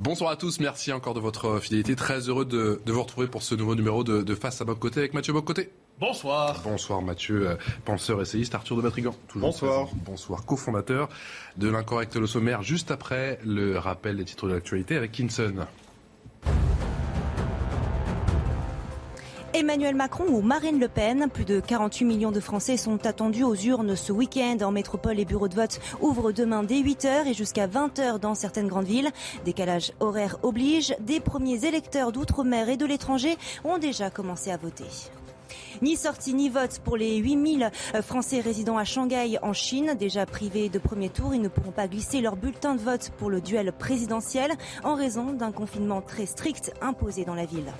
Bonsoir à tous, merci encore de votre fidélité. Très heureux de, de vous retrouver pour ce nouveau numéro de, de Face à Boc Côté avec Mathieu Boc Côté. Bonsoir. Bonsoir Mathieu, euh, penseur essayiste, Arthur de Matrigan. Toujours Bonsoir. présent. Bonsoir, cofondateur de l'Incorrect Le Sommaire, juste après le rappel des titres de l'actualité avec Kinson. Emmanuel Macron ou Marine Le Pen. Plus de 48 millions de Français sont attendus aux urnes ce week-end. En métropole, les bureaux de vote ouvrent demain dès 8h et jusqu'à 20h dans certaines grandes villes. Décalage horaire oblige. Des premiers électeurs d'outre-mer et de l'étranger ont déjà commencé à voter. Ni sortie ni vote pour les 8000 Français résidant à Shanghai en Chine. Déjà privés de premier tour, ils ne pourront pas glisser leur bulletin de vote pour le duel présidentiel en raison d'un confinement très strict imposé dans la ville.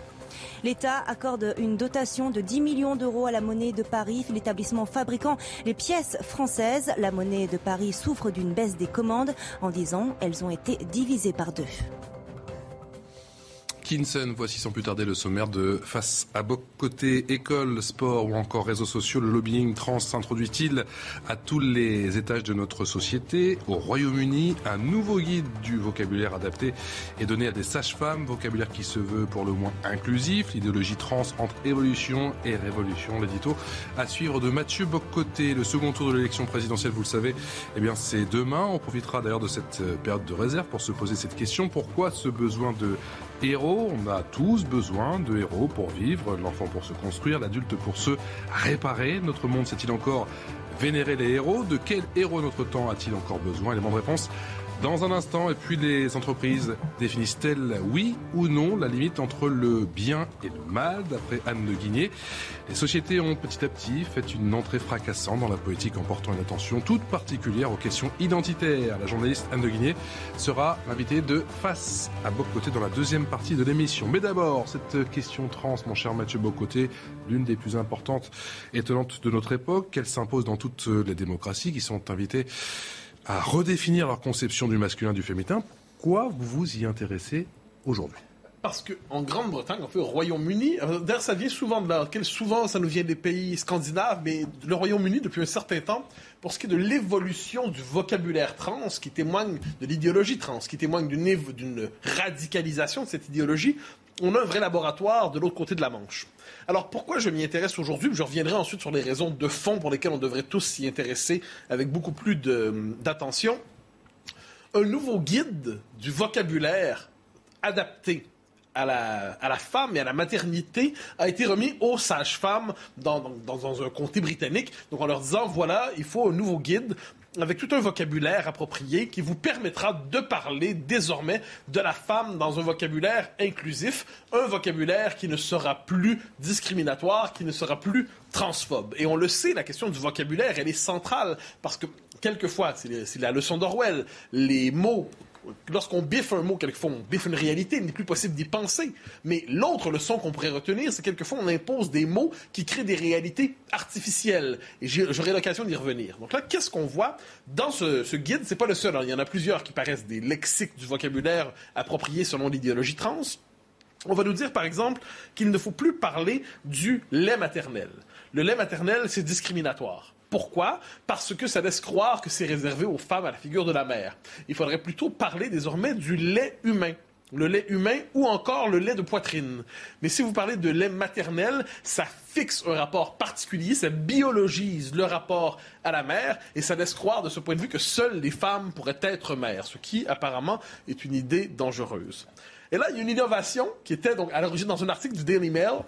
L'État accorde une dotation de 10 millions d'euros à la monnaie de Paris, l'établissement fabriquant les pièces françaises. La monnaie de Paris souffre d'une baisse des commandes. En 10 ans, elles ont été divisées par deux. Kinson, voici sans plus tarder le sommaire de Face à Boc côté école, sport ou encore réseaux sociaux. Le lobbying trans s'introduit-il à tous les étages de notre société? Au Royaume-Uni, un nouveau guide du vocabulaire adapté est donné à des sages-femmes, vocabulaire qui se veut pour le moins inclusif. L'idéologie trans entre évolution et révolution, l'édito à suivre de Mathieu Boccoté. Le second tour de l'élection présidentielle, vous le savez, eh bien c'est demain. On profitera d'ailleurs de cette période de réserve pour se poser cette question. Pourquoi ce besoin de héros. On a tous besoin de héros pour vivre, l'enfant pour se construire, l'adulte pour se réparer. Notre monde sait-il encore vénérer les héros? De quel héros notre temps a-t-il encore besoin? Élément de réponse dans un instant, et puis les entreprises définissent-elles, oui ou non, la limite entre le bien et le mal, d'après Anne de Guigné Les sociétés ont petit à petit fait une entrée fracassante dans la politique en portant une attention toute particulière aux questions identitaires. La journaliste Anne de Guigné sera l'invitée de Face à Bocoté dans la deuxième partie de l'émission. Mais d'abord, cette question trans, mon cher Mathieu Bocoté, l'une des plus importantes, étonnantes de notre époque, qu'elle s'impose dans toutes les démocraties qui sont invitées à redéfinir leur conception du masculin du féminin. Pourquoi vous vous y intéressez aujourd'hui? Parce qu'en Grande-Bretagne, on fait au Royaume-Uni, euh, d'ailleurs ça vient souvent de là, souvent ça nous vient des pays scandinaves, mais le Royaume-Uni depuis un certain temps, pour ce qui est de l'évolution du vocabulaire trans, qui témoigne de l'idéologie trans, qui témoigne d'une radicalisation de cette idéologie, on a un vrai laboratoire de l'autre côté de la Manche. Alors pourquoi je m'y intéresse aujourd'hui? Je reviendrai ensuite sur les raisons de fond pour lesquelles on devrait tous s'y intéresser avec beaucoup plus d'attention. Un nouveau guide du vocabulaire adapté à la, femme et à la maternité a été remis aux sages-femmes dans, dans, un comté britannique. Donc en leur disant, voilà, il faut un nouveau guide avec tout un vocabulaire approprié qui vous permettra de parler désormais de la femme dans un vocabulaire inclusif, un vocabulaire qui ne sera plus discriminatoire, qui ne sera plus transphobe. Et on le sait, la question du vocabulaire, elle est centrale parce que quelquefois, c'est la leçon d'Orwell, les mots lorsqu'on biffe un mot, quelquefois on biffe une réalité, il n'est plus possible d'y penser. Mais l'autre leçon qu'on pourrait retenir, c'est quelquefois on impose des mots qui créent des réalités artificielles. Et j'aurai l'occasion d'y revenir. Donc là, qu'est-ce qu'on voit dans ce, ce guide? C'est pas le seul. Hein. Il y en a plusieurs qui paraissent des lexiques du vocabulaire appropriés selon l'idéologie trans. On va nous dire, par exemple, qu'il ne faut plus parler du lait maternel. Le lait maternel, c'est discriminatoire. Pourquoi? Parce que ça laisse croire que c'est réservé aux femmes à la figure de la mère. Il faudrait plutôt parler désormais du lait humain le lait humain ou encore le lait de poitrine. Mais si vous parlez de lait maternel, ça fixe un rapport particulier, ça biologise le rapport à la mère et ça laisse croire de ce point de vue que seules les femmes pourraient être mères, ce qui apparemment est une idée dangereuse. Et là, il y a une innovation qui était donc à l'origine dans un article du Daily Mail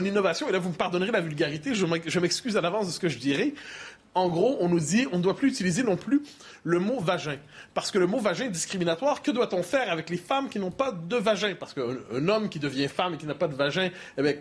une innovation, et là vous me pardonnerez la vulgarité, je m'excuse à l'avance de ce que je dirai. En gros, on nous dit on ne doit plus utiliser non plus le mot vagin. Parce que le mot vagin est discriminatoire. Que doit-on faire avec les femmes qui n'ont pas de vagin? Parce qu'un homme qui devient femme et qui n'a pas de vagin, eh bien,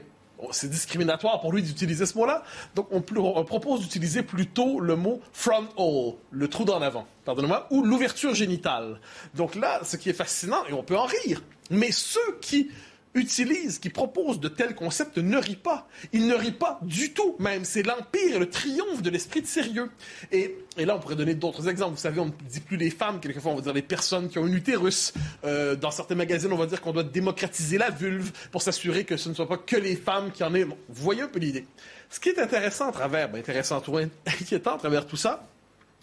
c'est discriminatoire pour lui d'utiliser ce mot-là. Donc, on, on propose d'utiliser plutôt le mot front hole, le trou d'en avant, pardonnez-moi, ou l'ouverture génitale. Donc là, ce qui est fascinant, et on peut en rire, mais ceux qui utilise, qui propose de tels concepts ne rit pas. Il ne rit pas du tout, même. C'est l'empire et le triomphe de l'esprit de sérieux. Et, et, là, on pourrait donner d'autres exemples. Vous savez, on ne dit plus les femmes, quelquefois, on va dire les personnes qui ont un utérus. Euh, dans certains magazines, on va dire qu'on doit démocratiser la vulve pour s'assurer que ce ne soit pas que les femmes qui en aient. vous voyez un peu l'idée. Ce qui est intéressant à travers, ben, intéressant, tout inquiétant à travers tout ça,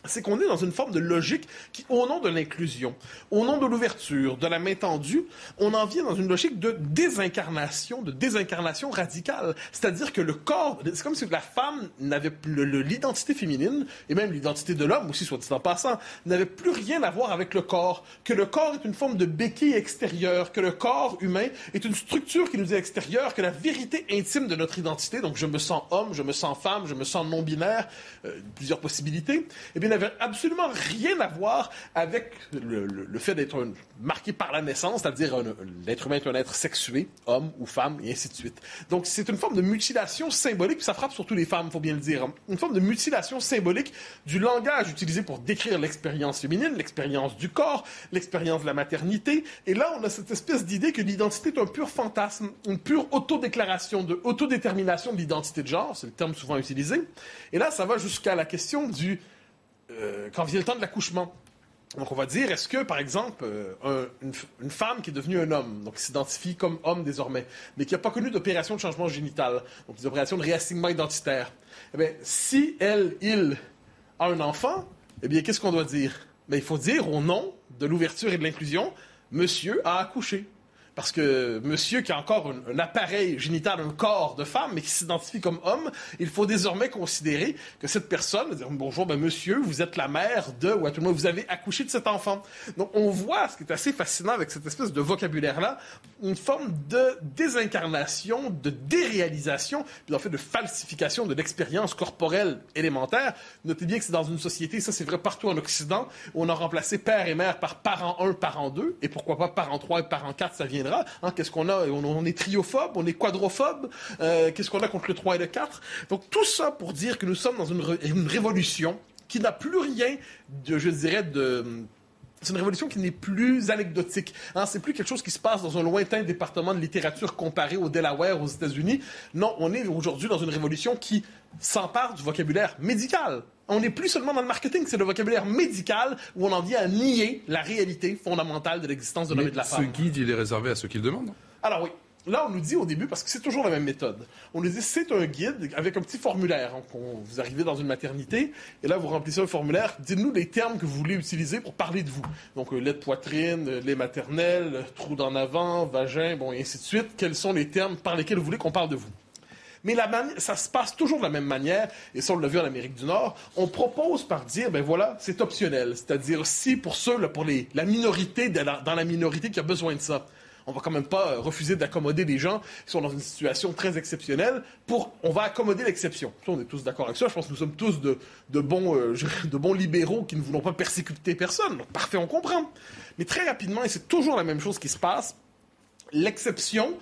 c'est qu'on est dans une forme de logique qui, au nom de l'inclusion, au nom de l'ouverture, de la main tendue, on en vient dans une logique de désincarnation, de désincarnation radicale. C'est-à-dire que le corps, c'est comme si la femme n'avait plus l'identité féminine, et même l'identité de l'homme aussi, soit dit en passant, n'avait plus rien à voir avec le corps, que le corps est une forme de béquille extérieure, que le corps humain est une structure qui nous est extérieure, que la vérité intime de notre identité, donc je me sens homme, je me sens femme, je me sens non-binaire, euh, plusieurs possibilités, eh bien, n'avait absolument rien à voir avec le, fait d'être marqué par la naissance, c'est-à-dire l'être humain est un être sexué, homme ou femme, et ainsi de suite. Donc c'est une forme de mutilation symbolique, puis ça frappe surtout les femmes, il faut bien le dire. Hein. Une forme de mutilation symbolique du langage utilisé pour décrire l'expérience féminine, l'expérience du corps, l'expérience de la maternité. Et là, on a cette espèce d'idée que l'identité est un pur fantasme, une pure autodéclaration, de autodétermination de l'identité de genre, c'est le terme souvent utilisé. Et là, ça va jusqu'à la question du euh, quand vient le temps de l'accouchement. Donc, on va dire, est-ce que, par exemple, euh, une, femme qui est devenue un homme, donc qui s'identifie comme homme désormais, mais qui n'a pas connu d'opération de changement génital, donc des opérations de réassignement identitaire, eh bien, si elle, il a un enfant, eh bien, qu'est-ce qu'on doit dire? Mais il faut dire, au nom de l'ouverture et de l'inclusion, monsieur a accouché. Parce que monsieur qui a encore un, appareil génital, un corps de femme, mais qui s'identifie comme homme, il faut désormais considérer que cette personne, dire bonjour, ben monsieur, vous êtes la mère de, ou à tout le moins, vous avez accouché de cet enfant. Donc on voit, ce qui est assez fascinant avec cette espèce de vocabulaire-là, une forme de désincarnation, de déréalisation, puis en fait de falsification de l'expérience corporelle élémentaire. Notez bien que c'est dans une société, ça c'est vrai partout en Occident, où on a remplacé père et mère par parent 1, parent 2, et pourquoi pas parent 3 et parent 4, ça Hein, qu'est-ce qu'on a on, est triophobe, on est quadrophobe. Euh, qu'est-ce qu'on a contre le 3 et le 4 Donc tout ça pour dire que nous sommes dans une, révolution qui n'a plus rien de, je dirais, de c'est une révolution qui n'est plus anecdotique. Hein, c'est plus quelque chose qui se passe dans un lointain département de littérature comparé au Delaware aux États-Unis. Non, on est aujourd'hui dans une révolution qui s'empare du vocabulaire médical. On n'est plus seulement dans le marketing, c'est le vocabulaire médical où on en vient à nier la réalité fondamentale de l'existence de l'homme et de la femme. Ce guide, il est réservé à ceux qui le demandent Alors oui. Là, on nous dit au début, parce que c'est toujours la même méthode, on nous dit c'est un guide avec un petit formulaire. Donc, vous arrivez dans une maternité, et là, vous remplissez un formulaire. Dites-nous les termes que vous voulez utiliser pour parler de vous. Donc, euh, lait de poitrine, euh, lait maternel, trou d'en avant, vagin, bon, et ainsi de suite. Quels sont les termes par lesquels vous voulez qu'on parle de vous? Mais la ça se passe toujours de la même manière, et ça on l'a vu en Amérique du Nord. On propose par dire, ben voilà, c'est optionnel. C'est-à-dire, si pour ceux, pour la minorité, dans la minorité qui a besoin de ça, on va quand même pas euh, refuser d'accommoder des gens qui sont dans une situation très exceptionnelle pour, on va accommoder l'exception. On est tous d'accord avec ça. Je pense que nous sommes tous de, euh, de bons libéraux qui ne voulons pas persécuter personne. parfait, on comprend. Mais très rapidement, et c'est toujours la même chose qui se passe, l'exception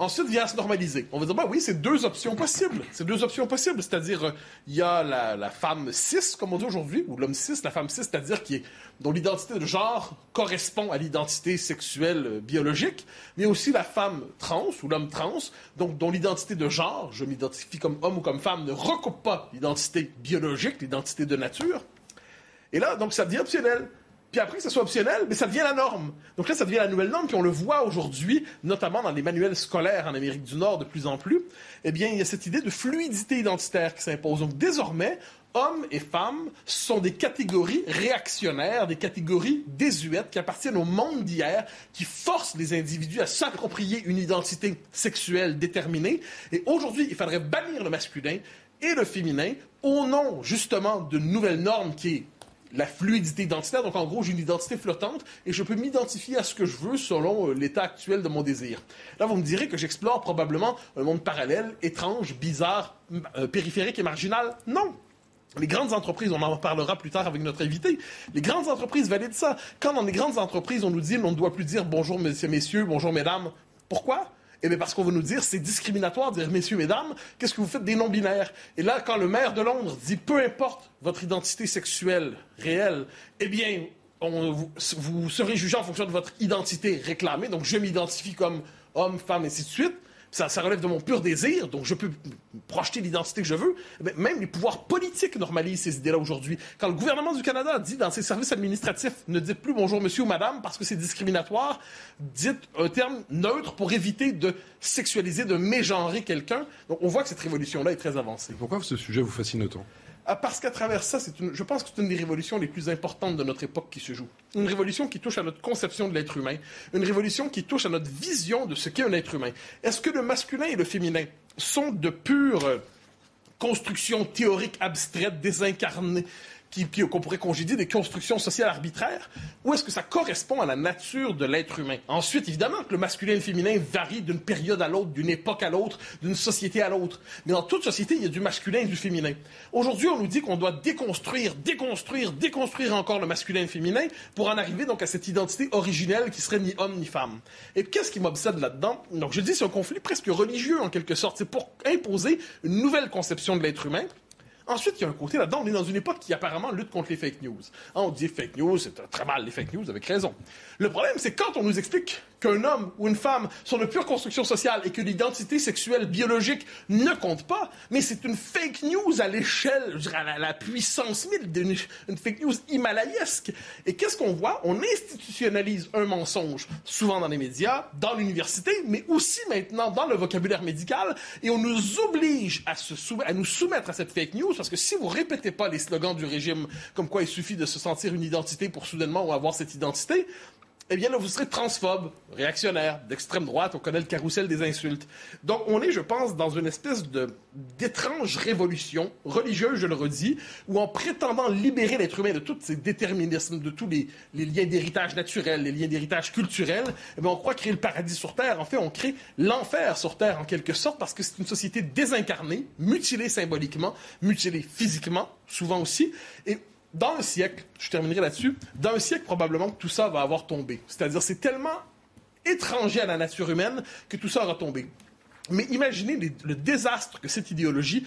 Ensuite vient se normaliser. On va dire, bah oui, c'est deux options possibles. C'est deux options possibles. C'est-à-dire, euh, il y a la, femme cis, comme on dit aujourd'hui, ou l'homme cis, la femme cis, c'est-à-dire qui est, dont l'identité de genre correspond à l'identité sexuelle euh, biologique, mais aussi la femme trans, ou l'homme trans, donc dont l'identité de genre, je m'identifie comme homme ou comme femme, ne recoupe pas l'identité biologique, l'identité de nature. Et là, donc, ça devient optionnel puis après que ce soit optionnel, mais ça devient la norme. Donc là, ça devient la nouvelle norme, puis on le voit aujourd'hui, notamment dans les manuels scolaires en Amérique du Nord de plus en plus. Eh bien, il y a cette idée de fluidité identitaire qui s'impose. Donc désormais, hommes et femmes sont des catégories réactionnaires, des catégories désuètes qui appartiennent au monde d'hier, qui forcent les individus à s'approprier une identité sexuelle déterminée. Et aujourd'hui, il faudrait bannir le masculin et le féminin au nom justement d'une nouvelle norme qui la fluidité identitaire. Donc, en gros, j'ai une identité flottante et je peux m'identifier à ce que je veux selon euh, l'état actuel de mon désir. Là, vous me direz que j'explore probablement un monde parallèle, étrange, bizarre, euh, périphérique et marginal. Non. Les grandes entreprises, on en parlera plus tard avec notre invité, les grandes entreprises valident ça. Quand dans les grandes entreprises, on nous dit on ne doit plus dire bonjour, messieurs, messieurs, bonjour, mesdames, pourquoi? Eh bien, parce qu'on va nous dire, c'est discriminatoire de dire, messieurs, mesdames, qu'est-ce que vous faites des non-binaires? Et là, quand le maire de Londres dit, peu importe votre identité sexuelle réelle, eh bien, vous, vous serez jugé en fonction de votre identité réclamée. Donc, je m'identifie comme homme, femme, et ainsi de suite ça, relève de mon pur désir, donc je peux projeter l'identité que je veux. Même les pouvoirs politiques normalisent ces idées-là aujourd'hui. Quand le gouvernement du Canada dit dans ses services administratifs, ne dites plus bonjour monsieur ou madame parce que c'est discriminatoire, dites un terme neutre pour éviter de sexualiser, de mégenrer quelqu'un. Donc on voit que cette révolution-là est très avancée. pourquoi ce sujet vous fascine autant? Parce qu'à travers ça, je pense que c'est une des révolutions les plus importantes de notre époque qui se joue. Une révolution qui touche à notre conception de l'être humain. Une révolution qui touche à notre vision de ce qu'est un être humain. Est-ce que le masculin et le féminin sont de pures constructions théoriques abstraites, désincarnées, qu'on pourrait congédier des constructions sociales arbitraires, ou est-ce que ça correspond à la nature de l'être humain? Ensuite, évidemment que le masculin et le féminin varient d'une période à l'autre, d'une époque à l'autre, d'une société à l'autre. Mais dans toute société, il y a du masculin et du féminin. Aujourd'hui, on nous dit qu'on doit déconstruire, déconstruire, déconstruire encore le masculin et le féminin pour en arriver donc à cette identité originelle qui serait ni homme ni femme. Et qu'est-ce qui m'obsède là-dedans? Donc, je dis, c'est un conflit presque religieux en quelque sorte. C'est pour imposer une nouvelle conception de l'être humain Ensuite, il y a un côté là-dedans, on est dans une époque qui apparemment lutte contre les fake news. Hein, on dit fake news, c'est très mal les fake news, avec raison. Le problème, c'est quand on nous explique qu'un homme ou une femme sont de pure construction sociale et que l'identité sexuelle biologique ne compte pas, mais c'est une fake news à l'échelle, je dirais à la, puissance mille, d'une une fake news himalayesque. Et qu'est-ce qu'on voit? On institutionnalise un mensonge, souvent dans les médias, dans l'université, mais aussi maintenant dans le vocabulaire médical, et on nous oblige à, nous soumettre à cette fake news parce que si vous répétez pas les slogans du régime, comme quoi il suffit de se sentir une identité pour soudainement avoir cette identité, eh bien là, vous serez transphobe, réactionnaire, d'extrême droite, on connaît le carrousel des insultes. Donc on est, je pense, dans une espèce d'étrange révolution religieuse, je le redis, où en prétendant libérer l'être humain de tous ces déterminismes, de tous les, liens d'héritage naturel, les liens d'héritage culturel, eh bien, on croit créer le paradis sur Terre. En fait, on crée l'enfer sur Terre, en quelque sorte, parce que c'est une société désincarnée, mutilée symboliquement, mutilée physiquement, souvent aussi, et dans un siècle, je terminerai là-dessus, dans un siècle, probablement que tout ça va avoir tombé. C'est-à-dire, c'est tellement étranger à la nature humaine que tout ça aura tombé. Mais imaginez le désastre que cette idéologie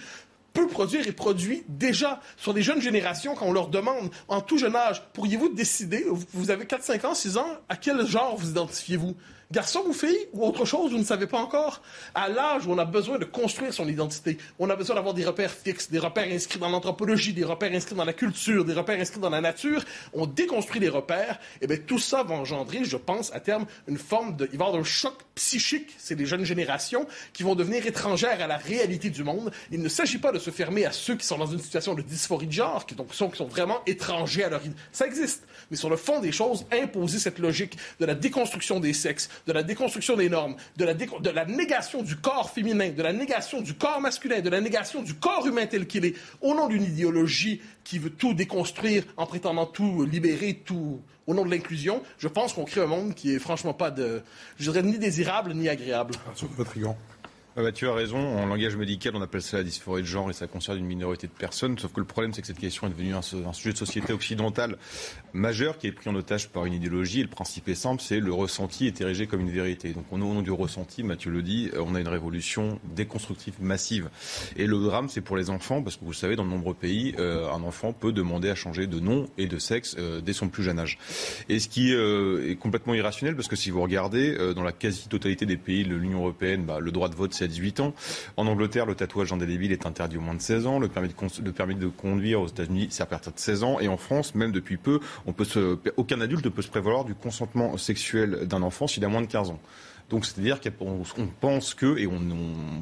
peut produire et produit déjà sur des jeunes générations quand on leur demande en tout jeune âge, pourriez-vous décider, vous avez 4, 5 ans, 6 ans, à quel genre vous identifiez-vous? Garçon ou fille ou autre chose, vous ne savez pas encore. À l'âge où on a besoin de construire son identité, on a besoin d'avoir des repères fixes, des repères inscrits dans l'anthropologie, des repères inscrits dans la culture, des repères inscrits dans la nature, on déconstruit les repères, et bien tout ça va engendrer, je pense, à terme, une forme de... Il va y avoir un choc psychique, c'est les jeunes générations qui vont devenir étrangères à la réalité du monde. Il ne s'agit pas de se fermer à ceux qui sont dans une situation de dysphorie de genre, qui, donc, sont, qui sont vraiment étrangers à leur... Ça existe. Mais sur le fond des choses, imposer cette logique de la déconstruction des sexes, de la déconstruction des normes, de la, négation du corps féminin, de la négation du corps masculin, de la négation du corps humain tel qu'il est, au nom d'une idéologie qui veut tout déconstruire en prétendant tout libérer, tout au nom de l'inclusion, je pense qu'on crée un monde qui est franchement pas de, je dirais, ni désirable ni agréable. Ah bah, tu as raison. En langage médical, on appelle ça la dysphorie de genre et ça concerne une minorité de personnes. Sauf que le problème, c'est que cette question est devenue un, sujet de société occidentale majeur qui est pris en otage par une idéologie. Et le principe est simple, c'est le ressenti est érigé comme une vérité. Donc, au nom du ressenti, Mathieu le dit, euh, on a une révolution déconstructive massive. Et le drame, c'est pour les enfants, parce que vous savez, dans de nombreux pays, euh, un enfant peut demander à changer de nom et de sexe euh, dès son plus jeune âge. Et ce qui est complètement irrationnel, parce que si vous regardez, dans la quasi-totalité des pays de l'Union européenne, bah, le droit de vote, c'est à 18 ans. En Angleterre, le tatouage indélébile est interdit au moins de 16 ans. Le permis de, permis de conduire aux États-Unis, c'est à partir de 16 ans. Et en France, même depuis peu, on peut se, aucun adulte ne peut se prévaloir du consentement sexuel d'un enfant s'il a moins de 15 ans. Donc c'est-à-dire qu'on pense que, et on,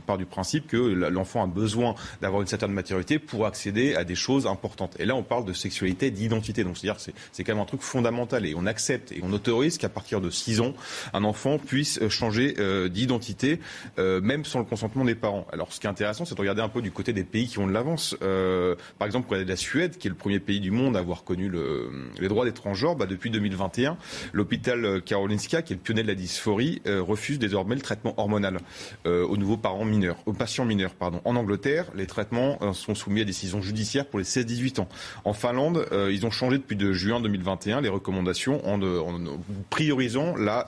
part du principe que l'enfant a besoin d'avoir une certaine maturité pour accéder à des choses importantes. Et là, on parle de sexualité, d'identité. Donc c'est-à-dire que c'est quand même un truc fondamental. Et on accepte et on autorise qu'à partir de 6 ans, un enfant puisse euh, changer euh, d'identité, euh, même sans le consentement des parents. Alors ce qui est intéressant, c'est de regarder un peu du côté des pays qui ont de l'avance. par exemple, regardez la Suède, qui est le premier pays du monde à avoir connu le, les droits des transgenres, bah, depuis 2021, l'hôpital Karolinska, qui est le pionnier de la dysphorie, refusent désormais le traitement hormonal aux nouveaux parents mineurs, aux patients mineurs. Pardon. En Angleterre, les traitements sont soumis à décision judiciaire pour les 16-18 ans. En Finlande, ils ont changé depuis de juin 2021 les recommandations en, priorisant la,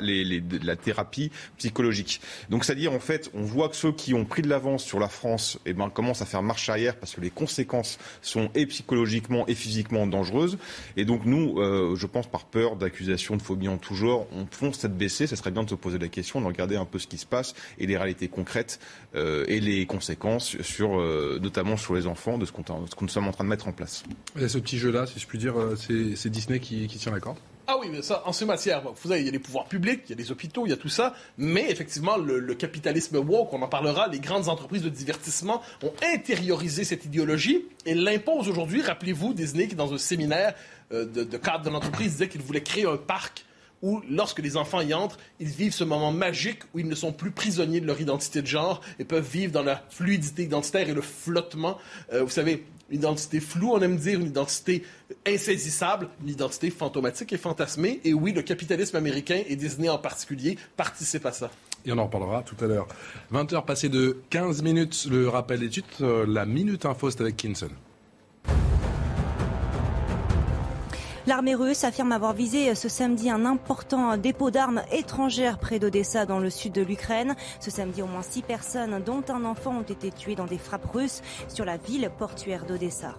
thérapie psychologique. Donc c'est-à-dire en fait, on voit que ceux qui ont pris de l'avance sur la France eh ben, commencent à faire marche arrière parce que les conséquences sont et psychologiquement et physiquement dangereuses. Et donc nous, euh, je pense par peur d'accusations de phobie en tout genre, on fonce cette baissée. Ça serait bien de se poser la question, de regarder un peu ce qui se passe et les réalités concrètes euh, et les conséquences sur, euh, notamment sur les enfants de ce qu'on nous sommes en train de mettre en place. Et ce petit jeu-là, si je puis dire, c'est Disney qui, qui tient la corde ah oui, mais ça, en ce matière, vous savez, il y a les pouvoirs publics, il y a les hôpitaux, il y a tout ça, mais effectivement, le, capitalisme woke, on en parlera, les grandes entreprises de divertissement ont intériorisé cette idéologie et l'imposent aujourd'hui. Rappelez-vous, Disney, qui dans un séminaire euh, de, de cadre de l'entreprise disait qu'il voulait créer un parc où, lorsque les enfants y entrent, ils vivent ce moment magique où ils ne sont plus prisonniers de leur identité de genre et peuvent vivre dans la fluidité identitaire et le flottement. Euh, vous savez, une identité floue, on aime dire, une identité insaisissable, une identité fantomatique et fantasmée. Et oui, le capitalisme américain et Disney en particulier participent à ça. Et on en reparlera tout à l'heure. 20h passées de 15 minutes, le rappel des titres, euh, la Minute Info, c'est avec Kinson. L'armée russe affirme avoir visé ce samedi un important dépôt d'armes étrangères près d'Odessa dans le sud de l'Ukraine. Ce samedi, au moins six personnes, dont un enfant, ont été tuées dans des frappes russes sur la ville portuaire d'Odessa.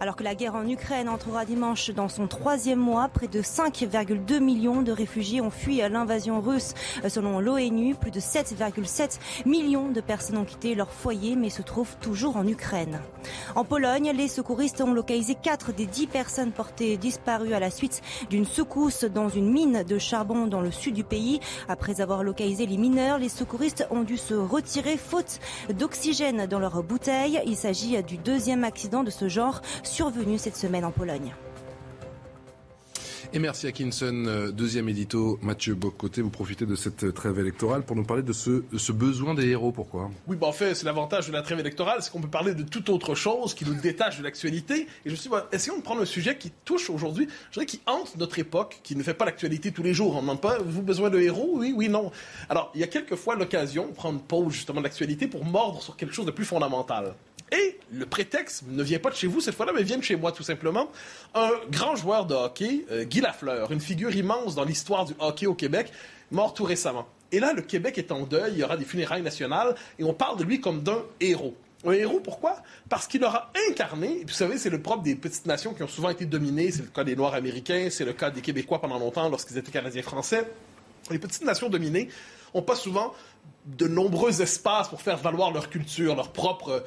Alors que la guerre en Ukraine entrera dimanche dans son troisième mois, près de 5,2 millions de réfugiés ont fui l'invasion russe. Selon l'ONU, plus de 7,7 millions de personnes ont quitté leur foyer mais se trouvent toujours en Ukraine. En Pologne, les secouristes ont localisé 4 des 10 personnes portées disparues à la suite d'une secousse dans une mine de charbon dans le sud du pays. Après avoir localisé les mineurs, les secouristes ont dû se retirer faute d'oxygène dans leurs bouteilles. Il s'agit du deuxième accident de ce genre survenu cette semaine en Pologne. Et merci à Kinson, euh, deuxième édito. Mathieu Bocoté, vous profitez de cette trêve électorale pour nous parler de ce, ce besoin des héros. Pourquoi? Oui, bah en fait, c'est l'avantage de la trêve électorale, c'est qu'on peut parler de toute autre chose qui nous détache de l'actualité. Et je me suis dit, essayons de prendre un sujet qui touche aujourd'hui, je dirais qui hante notre époque, qui ne fait pas l'actualité tous les jours. On ne demande pas, vous besoin de héros? Oui, oui, non. Alors, il y a quelquefois l'occasion de prendre pause justement de l'actualité pour mordre sur quelque chose de plus fondamental. Et le prétexte ne vient pas de chez vous cette fois-là, mais vient de chez moi tout simplement. Un grand joueur de hockey, euh, Guy Lafleur, une figure immense dans l'histoire du hockey au Québec, mort tout récemment. Et là, le Québec est en deuil, il y aura des funérailles nationales, et on parle de lui comme d'un héros. Un héros, pourquoi? Parce qu'il aura incarné, et vous savez, c'est le propre des petites nations qui ont souvent été dominées, c'est le cas des Noirs américains, c'est le cas des Québécois pendant longtemps lorsqu'ils étaient Canadiens-Français. Les petites nations dominées ont pas souvent de nombreux espaces pour faire valoir leur culture, leur propre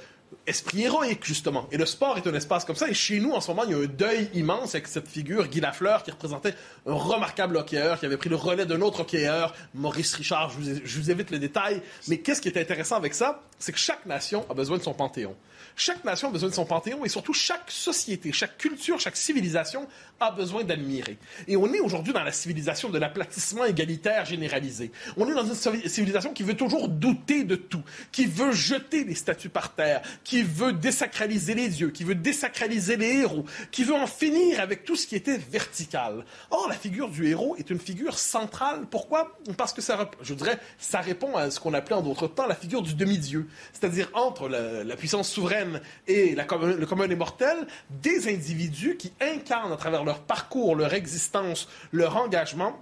esprit héroïque, justement. Et le sport est un espace comme ça. Et chez nous, en ce moment, il y a un deuil immense avec cette figure, Guy Lafleur, qui représentait un remarquable hockeyeur, qui avait pris le relais d'un autre hockeyeur, Maurice Richard. Je vous, évite les détails. Mais qu'est-ce qui est intéressant avec ça? C'est que chaque nation a besoin de son panthéon. Chaque nation a besoin de son panthéon et surtout chaque société, chaque culture, chaque civilisation a besoin d'admirer. Et on est aujourd'hui dans la civilisation de l'aplatissement égalitaire généralisé. On est dans une civilisation qui veut toujours douter de tout, qui veut jeter les statues par terre, qui veut désacraliser les dieux, qui veut désacraliser les héros, qui veut en finir avec tout ce qui était vertical. Or, la figure du héros est une figure centrale. Pourquoi? Parce que ça, je dirais, ça répond à ce qu'on appelait en d'autres temps la figure du demi-dieu, c'est-à-dire entre la puissance souveraine et le commun des mortels, des individus qui incarnent à travers leur parcours, leur existence, leur engagement,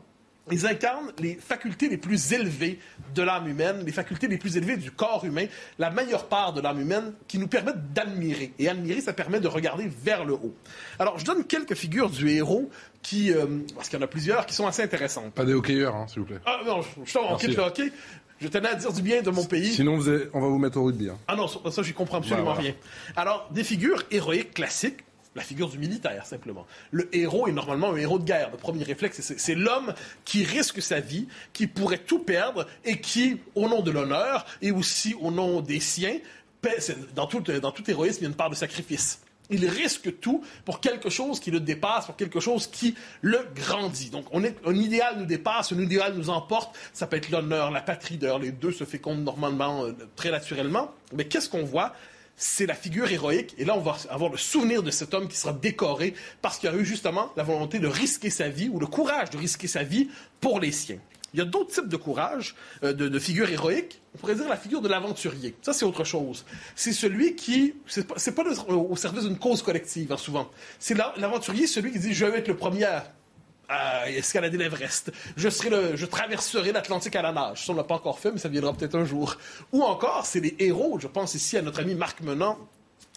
ils incarnent les facultés les plus élevées de l'âme humaine, les facultés les plus élevées du corps humain, la meilleure part de l'âme humaine qui nous permettent d'admirer. Et admirer, ça permet de regarder vers le haut. Alors, je donne quelques figures du héros qui, euh, parce qu'il y en a plusieurs, qui sont assez intéressantes. Pas des hockeyeurs, hein, s'il vous plaît. Ah non, je, je, on quitte le hockey. Je tenais à dire du bien de mon pays. Sinon, on va vous mettre au rugby. Hein. Ah non, ça, j'y comprends absolument rien. Alors, des figures héroïques classiques, la figure du militaire, simplement. Le héros est normalement un héros de guerre. Le premier réflexe, c'est l'homme qui risque sa vie, qui pourrait tout perdre et qui, au nom de l'honneur et aussi au nom des siens, dans tout, dans tout héroïsme, il y a une part de sacrifice. Il risque tout pour quelque chose qui le dépasse, pour quelque chose qui le grandit. Donc, on est, un idéal nous dépasse, un idéal nous emporte. Ça peut être l'honneur, la patrie. D'ailleurs, les deux se fécondent normalement, euh, très naturellement. Mais qu'est-ce qu'on voit? c'est la figure héroïque. Et là, on va avoir le souvenir de cet homme qui sera décoré parce qu'il a eu justement la volonté de risquer sa vie ou le courage de risquer sa vie pour les siens. Il y a d'autres types de courage, euh, de, de figures héroïques. On pourrait dire la figure de l'aventurier. Ça, c'est autre chose. C'est celui qui, c'est pas, pas le- au service d'une cause collective, hein, souvent. C'est la- l'aventurier, celui qui dit, je vais être le premier à, à escalader l'Everest. Je serai le, je traverserai l'Atlantique à la nage. Ça, on l'a pas encore fait, mais ça viendra peut-être un jour. Ou encore, c'est les héros. Je pense ici à notre ami Marc Menant,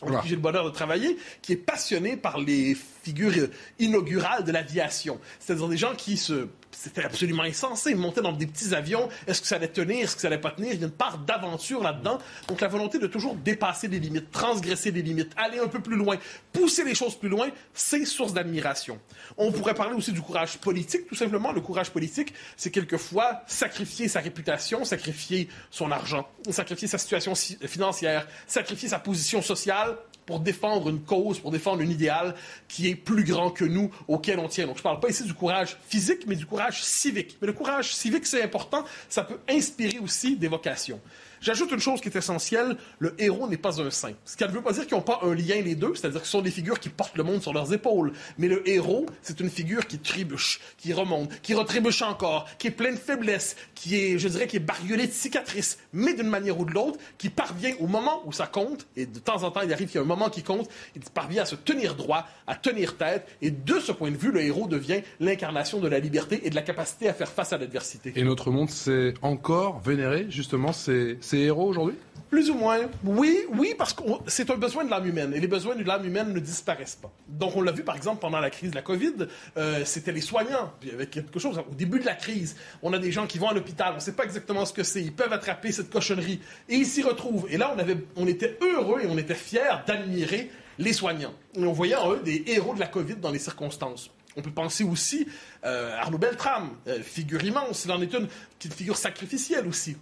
avec Voilà. qui j'ai le bonheur de travailler, qui est passionné par les figures inaugurales de l'aviation. C'est-à-dire des gens qui se... C'était absolument insensé. Ils montaient dans des petits avions. Est-ce que ça allait tenir? Est-ce que ça allait pas tenir? Il y a une part d'aventure là-dedans. Donc la volonté de toujours dépasser les limites, transgresser les limites, aller un peu plus loin, pousser les choses plus loin, c'est source d'admiration. On pourrait parler aussi du courage politique, tout simplement. Le courage politique, c'est quelquefois sacrifier sa réputation, sacrifier son argent, sacrifier sa situation si- financière, sacrifier sa position sociale pour défendre une cause, pour défendre un idéal qui est plus grand que nous, auquel on tient. Donc, je parle pas ici du courage physique, mais du courage civique. Mais le courage civique, c'est important. Ça peut inspirer aussi des vocations. J'ajoute une chose qui est essentielle, le héros n'est pas un saint. Ce qui ne veut pas dire qu'ils n'ont pas un lien les deux, c'est-à-dire qu'ils sont des figures qui portent le monde sur leurs épaules. Mais le héros, c'est une figure qui trébuche, qui remonte, qui retrébuche encore, qui est pleine de faiblesses, qui est, je dirais, qui est bariolée de cicatrices, mais d'une manière ou de l'autre, qui parvient au moment où ça compte, et de temps en temps il arrive qu'il y a un moment qui compte, il parvient à se tenir droit, à tenir tête, et de ce point de vue, le héros devient l'incarnation de la liberté et de la capacité à faire face à l'adversité. Et notre monde sait encore vénérer justement ces, ces héros aujourd'hui? Plus ou moins. Oui, oui, parce que c'est un besoin de l'âme humaine. Et les besoins de l'âme humaine ne disparaissent pas. Donc, on l'a vu, par exemple, pendant la crise de la COVID, euh, c'était les soignants. Puis, avec quelque chose, au début de la crise, on a des gens qui vont à l'hôpital, on ne sait pas exactement ce que c'est. Ils peuvent attraper cette cochonnerie. Et ils s'y retrouvent. Et là, on, avait, on était heureux et on était fiers d'admirer les soignants. Et on voyait en eux des héros de la COVID dans les circonstances. On peut penser aussi euh, à Arnaud Beltrame, euh, figure immense. Il en est une, une figure sacrificielle aussi.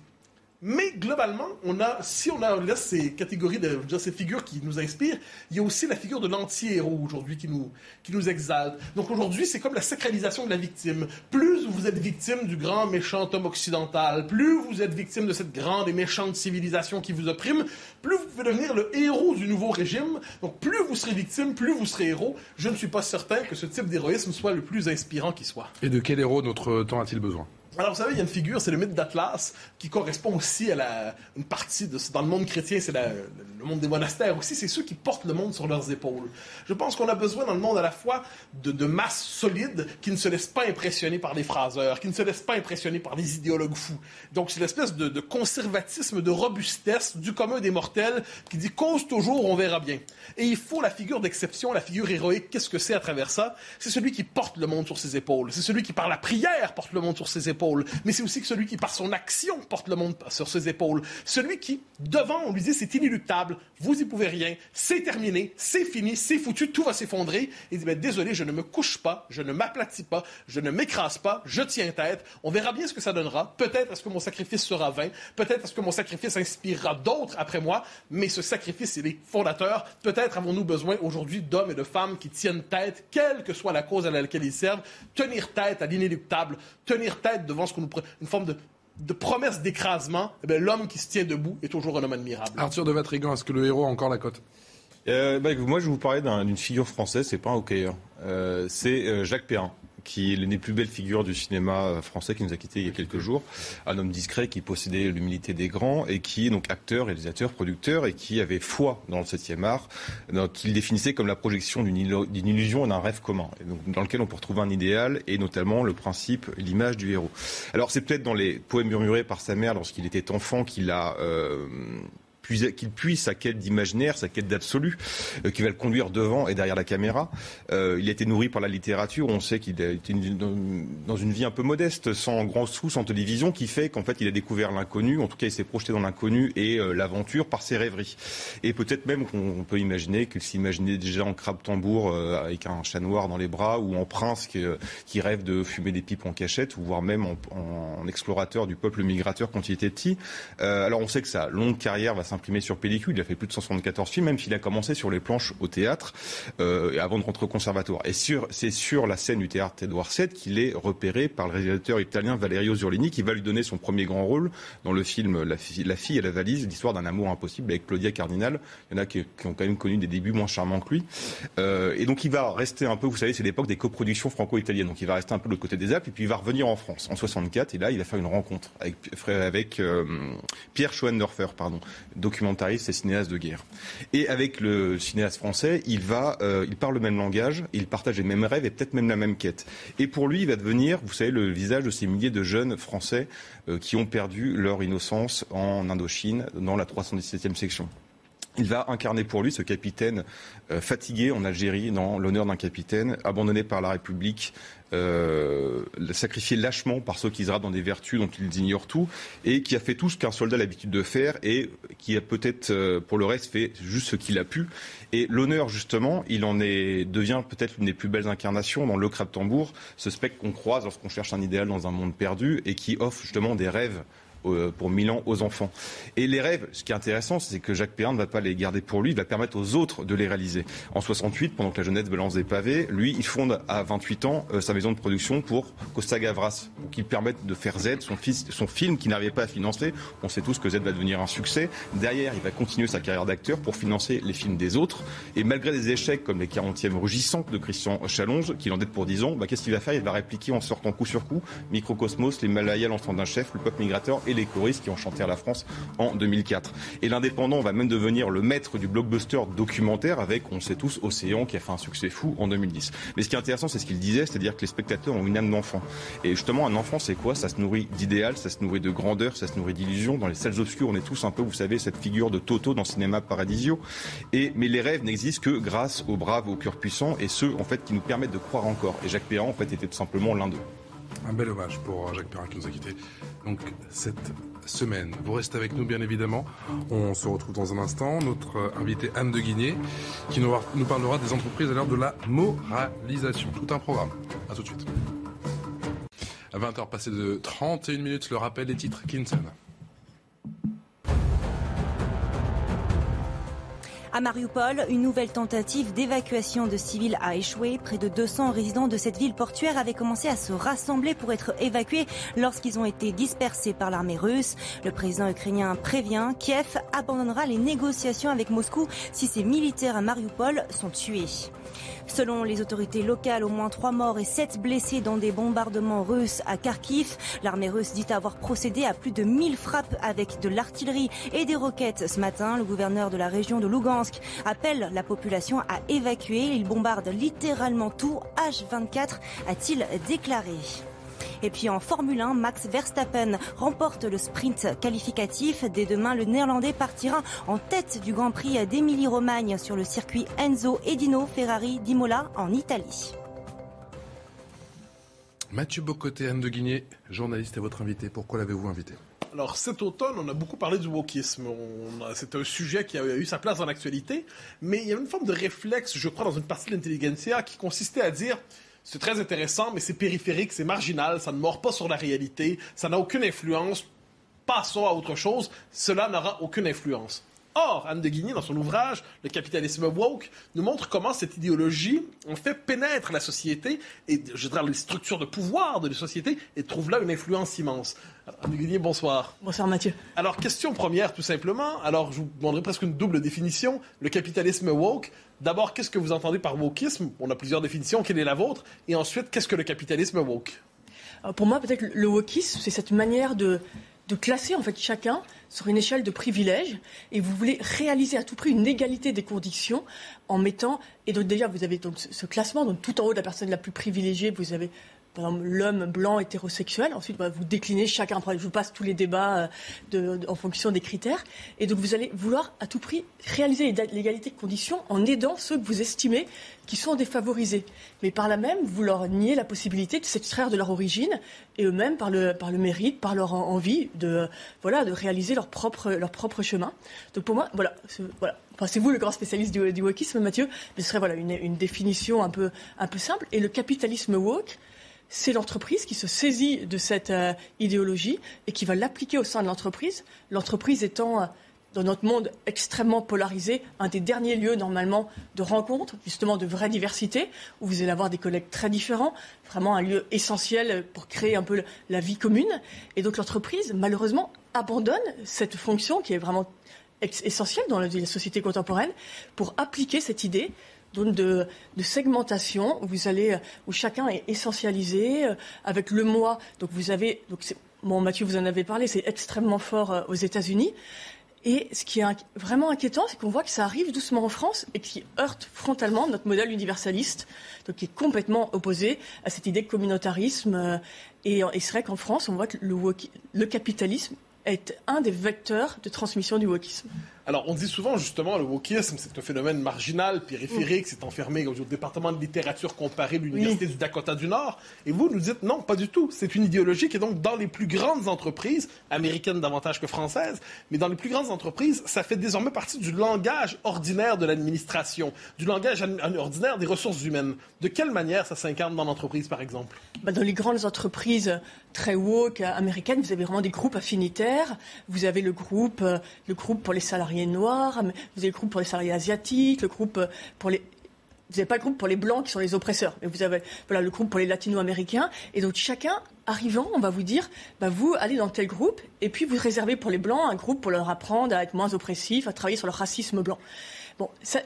Mais globalement, on a, si on a, laisse ces catégories, de, ces figures qui nous inspirent, il y a aussi la figure de l'anti-héros aujourd'hui qui nous, qui nous exalte. Donc aujourd'hui, c'est comme la sacralisation de la victime. Plus vous êtes victime du grand méchant homme occidental, plus vous êtes victime de cette grande et méchante civilisation qui vous opprime, plus vous pouvez devenir le héros du nouveau régime. Donc plus vous serez victime, plus vous serez héros. Je ne suis pas certain que ce type d'héroïsme soit le plus inspirant qui soit. Et de quel héros notre temps a-t-il besoin? Alors, vous savez, il y a une figure, c'est le mythe d'Atlas, qui correspond aussi à la, une partie de, dans le monde chrétien, c'est le monde des monastères aussi, c'est ceux qui portent le monde sur leurs épaules. Je pense qu'on a besoin dans le monde à la fois de, de masse solide qui ne se laissent pas impressionner par des phraseurs, qui ne se laissent pas impressionner par des idéologues fous. Donc, c'est l'espèce de, de conservatisme, de robustesse du commun des mortels qui dit cause toujours, on verra bien. Et il faut la figure d'exception, la figure héroïque. Qu'est-ce que c'est à travers ça? C'est celui qui porte le monde sur ses épaules. C'est celui qui, par la prière, porte le monde sur ses épaules. Mais c'est aussi celui qui, par son action, porte le monde sur ses épaules. Celui qui, devant, on lui dit c'est inéluctable, vous y pouvez rien, c'est terminé, c'est fini, c'est foutu, tout va s'effondrer. Il dit ben, désolé, je ne me couche pas, je ne m'aplatis pas, je ne m'écrase pas, je tiens tête. On verra bien ce que ça donnera. Peut-être est-ce que mon sacrifice sera vain, peut-être est-ce que mon sacrifice inspirera d'autres après moi, mais ce sacrifice, il est fondateur. Peut-être avons-nous besoin aujourd'hui d'hommes et de femmes qui tiennent tête, quelle que soit la cause à laquelle ils servent, tenir tête à l'inéluctable, tenir tête devant ce qu'on nous pr- une forme de de promesse d'écrasement, eh l'homme qui se tient debout est toujours un homme admirable. Arthur de Vatrigan, est-ce que le héros a encore la cote? Euh, bah, moi, je vais vous parler d'un- d'une figure française, c'est pas un hockeyeur. Euh, c'est euh, Jacques Perrin, qui est l'une des plus belles figures du cinéma euh, français, qui nous a quittés il y a quelques jours. Un homme discret qui possédait l'humilité des grands et qui est donc acteur, réalisateur, producteur et qui avait foi dans le 7e art, qu'il définissait comme la projection d'une illusion et d'un rêve commun, dans lequel on peut retrouver un idéal et notamment le principe, l'image du héros. Alors c'est peut-être dans les poèmes murmurés par sa mère lorsqu'il était enfant qu'il a... euh, qu'il puise sa quête d'imaginaire, sa quête d'absolu, euh, qui va le conduire devant et derrière la caméra. Euh, il a été nourri par la littérature. On sait qu'il a été dans, une vie un peu modeste, sans grand sous, sans télévision, qui fait qu'en fait il a découvert l'inconnu. En tout cas, il s'est projeté dans l'inconnu et euh, l'aventure par ses rêveries. Et peut-être même qu'on on peut imaginer qu'il s'imaginait déjà en crabe tambour avec un chat noir dans les bras ou en prince qui, rêve de fumer des pipes en cachette, ou voire même en, explorateur du peuple migrateur quand il était petit. Alors on sait que sa longue carrière va s'imprimer sur pellicule. Il a fait plus de 174 films, même s'il a commencé sur les planches au théâtre euh, avant de rentrer au conservatoire. Et c'est sur la scène du théâtre Edouard VII qu'il est repéré par le réalisateur italien Valerio Zurlini, qui va lui donner son premier grand rôle dans le film La, fille, et la valise, l'histoire d'un amour impossible avec Claudia Cardinal. Il y en a qui, ont quand même connu des débuts moins charmants que lui. Euh, et donc il va rester un peu, vous savez, c'est l'époque des coproductions franco-italiennes. Donc il va rester un peu de l'autre côté des Alpes, et puis il va revenir en France en 64. Et là, il va faire une rencontre avec, avec euh, Pierre Schoendorfer, pardon, documentariste et cinéaste de guerre. Et avec le cinéaste français, il va, euh, il parle le même langage, il partage les mêmes rêves et peut-être même la même quête. Et pour lui, il va devenir, vous savez, le visage de ces milliers de jeunes Français euh, qui ont perdu leur innocence en Indochine, dans la 317e section. Il va incarner pour lui ce capitaine euh, fatigué en Algérie, dans l'honneur d'un capitaine, abandonné par la République, euh, sacrifié lâchement par ceux qui se dans des vertus dont ils ignorent tout, et qui a fait tout ce qu'un soldat a l'habitude de faire, et qui a peut-être, euh, pour le reste, fait juste ce qu'il a pu. Et l'honneur, justement, il en est, devient peut-être l'une des plus belles incarnations dans Le Crabe Tambour, ce spectre qu'on croise lorsqu'on cherche un idéal dans un monde perdu, et qui offre justement des rêves pour Milan aux enfants. Et les rêves, ce qui est intéressant, c'est que Jacques Perrin ne va pas les garder pour lui, il va permettre aux autres de les réaliser. En 68, pendant que la jeunesse balance des pavés, lui, il fonde à 28 ans euh, sa maison de production pour Costa Gavras, qui permettent de faire Z, son, fils, son film qui n'arrivait pas à financer. On sait tous que Z va devenir un succès. Derrière, il va continuer sa carrière d'acteur pour financer les films des autres. Et malgré des échecs comme les 40e rugissantes de Christian Chalonge, qui l'endette pour 10 ans, bah, qu'est-ce qu'il va faire? Il va répliquer en sortant coup sur coup Microcosmos, Les Malayas, l'enfant d'un chef, Le peuple migrateur et les choristes qui ont chanté à la France en 2004. Et l'indépendant va même devenir le maître du blockbuster documentaire avec, on sait tous, Océan qui a fait un succès fou en 2010. Mais ce qui est intéressant, c'est ce qu'il disait, c'est-à-dire que les spectateurs ont une âme d'enfant. Et justement, un enfant, c'est quoi? Ça se nourrit d'idéal, ça se nourrit de grandeur, ça se nourrit d'illusions. Dans les salles obscures, on est tous un peu, vous savez, cette figure de Toto dans Cinéma Paradisio. Et, mais les rêves n'existent que grâce aux braves, aux cœurs puissants et ceux, en fait, qui nous permettent de croire encore. Et Jacques Perrin, en fait, était tout simplement l'un d'eux. Un bel hommage pour Jacques Perrin qui nous a quittés. Donc, cette semaine. Vous restez avec nous, bien évidemment. On se retrouve dans un instant. Notre invité Anne de Guigné, qui nous, parlera des entreprises à l'heure de la moralisation. Tout un programme. À tout de suite. À 20h passé de 31 minutes, le rappel des titres Clinton. À Mariupol, une nouvelle tentative d'évacuation de civils a échoué. Près de 200 résidents de cette ville portuaire avaient commencé à se rassembler pour être évacués lorsqu'ils ont été dispersés par l'armée russe. Le président ukrainien prévient Kiev abandonnera les négociations avec Moscou si ses militaires à Mariupol sont tués. Selon les autorités locales, au moins trois morts et sept blessés dans des bombardements russes à Kharkiv. L'armée russe dit avoir procédé à plus de 1000 frappes avec de l'artillerie et des roquettes ce matin. Le gouverneur de la région de Lugansk appelle la population à évacuer. Il bombarde littéralement tout. H24 a-t-il déclaré. Et puis en Formule 1, Max Verstappen remporte le sprint qualificatif. Dès demain, le Néerlandais partira en tête du Grand Prix d'Émilie-Romagne sur le circuit Enzo Edino Ferrari d'Imola en Italie. Mathieu Bocoté, Anne de Guigné, journaliste et votre invité. Pourquoi l'avez-vous invité? Alors cet automne, on a beaucoup parlé du wokisme. C'est un sujet qui a eu sa place dans l'actualité, mais il y a une forme de réflexe, je crois, dans une partie de l'intelligentsia qui consistait à dire c'est très intéressant, mais c'est périphérique, c'est marginal, ça ne mord pas sur la réalité, ça n'a aucune influence. Passons à autre chose, cela n'aura aucune influence. Or, Anne de Guigny, dans son ouvrage Le capitalisme woke, nous montre comment cette idéologie, en fait, pénètre la société et, je dirais, les structures de pouvoir de la société et trouve là une influence immense. Guigny, bonsoir. Bonsoir, Mathieu. Alors, question première, tout simplement. Alors, je vous demanderai presque une double définition. Le capitalisme woke, d'abord, qu'est-ce que vous entendez par wokisme? On a plusieurs définitions. Quelle est la vôtre? Et ensuite, qu'est-ce que le capitalisme woke? Pour moi, peut-être le wokisme, c'est cette manière de de classer en fait chacun sur une échelle de privilèges et vous voulez réaliser à tout prix une égalité des conditions en mettant et donc déjà vous avez donc ce classement donc tout en haut de la personne la plus privilégiée vous avez par exemple, l'homme blanc hétérosexuel. Ensuite, bah, vous déclinez chacun. Je vous passe tous les débats euh, en fonction des critères. Et donc, vous allez vouloir à tout prix réaliser l'égalité de conditions en aidant ceux que vous estimez qui sont défavorisés. Mais par là même, vous leur niez la possibilité de s'extraire de leur origine et eux-mêmes, par le, par le mérite, par leur envie de, voilà, de réaliser leur propre, leur propre chemin. Donc, pour moi, voilà. voilà. C'est vous le grand spécialiste du, du wokisme, Mathieu, mais ce serait voilà, une, une définition un peu, un peu simple. Et le capitalisme woke, c'est l'entreprise qui se saisit de cette euh, idéologie et qui va l'appliquer au sein de l'entreprise, l'entreprise étant euh, dans notre monde extrêmement polarisé, un des derniers lieux normalement de rencontre, justement de vraie diversité, où vous allez avoir des collègues très différents, vraiment un lieu essentiel pour créer un peu la vie commune. Et donc l'entreprise, malheureusement, abandonne cette fonction qui est vraiment essentielle dans la société contemporaine pour appliquer cette idée de, segmentation où vous allez, où chacun est essentialisé euh, avec le moi. Donc vous avez, donc Mathieu vous en avez parlé, c'est extrêmement fort euh, aux États-Unis. Et ce qui est vraiment inquiétant, c'est qu'on voit que ça arrive doucement en France et qui heurte frontalement notre modèle universaliste, donc qui est complètement opposé à cette idée de communautarisme. Euh, et, c'est vrai qu'en France, on voit que le, le capitalisme est un des vecteurs de transmission du wokisme. Alors, on dit souvent, justement, le wokisme, c'est un phénomène marginal, périphérique, c'est enfermé au département de littérature comparée de l'Université du Dakota du Nord. Et vous nous dites, non, pas du tout. C'est une idéologie qui est donc dans les plus grandes entreprises, américaines davantage que françaises, mais dans les plus grandes entreprises, ça fait désormais partie du langage ordinaire de l'administration, du langage ordinaire des ressources humaines. De quelle manière ça s'incarne dans l'entreprise, par exemple? Bah, Dans les grandes entreprises très woke américaines, vous avez vraiment des groupes affinitaires. Vous avez le groupe, euh, le groupe pour les salariés noirs, vous avez le groupe pour les salariés asiatiques, le groupe pour les vous n'avez pas le groupe pour les blancs qui sont les oppresseurs, mais vous avez voilà, le groupe pour les latino-américains. Et donc chacun, arrivant, on va vous dire, bah, vous allez dans tel groupe, et puis vous réservez pour les blancs un groupe pour leur apprendre à être moins oppressif, à travailler sur le racisme blanc. Bon, ça,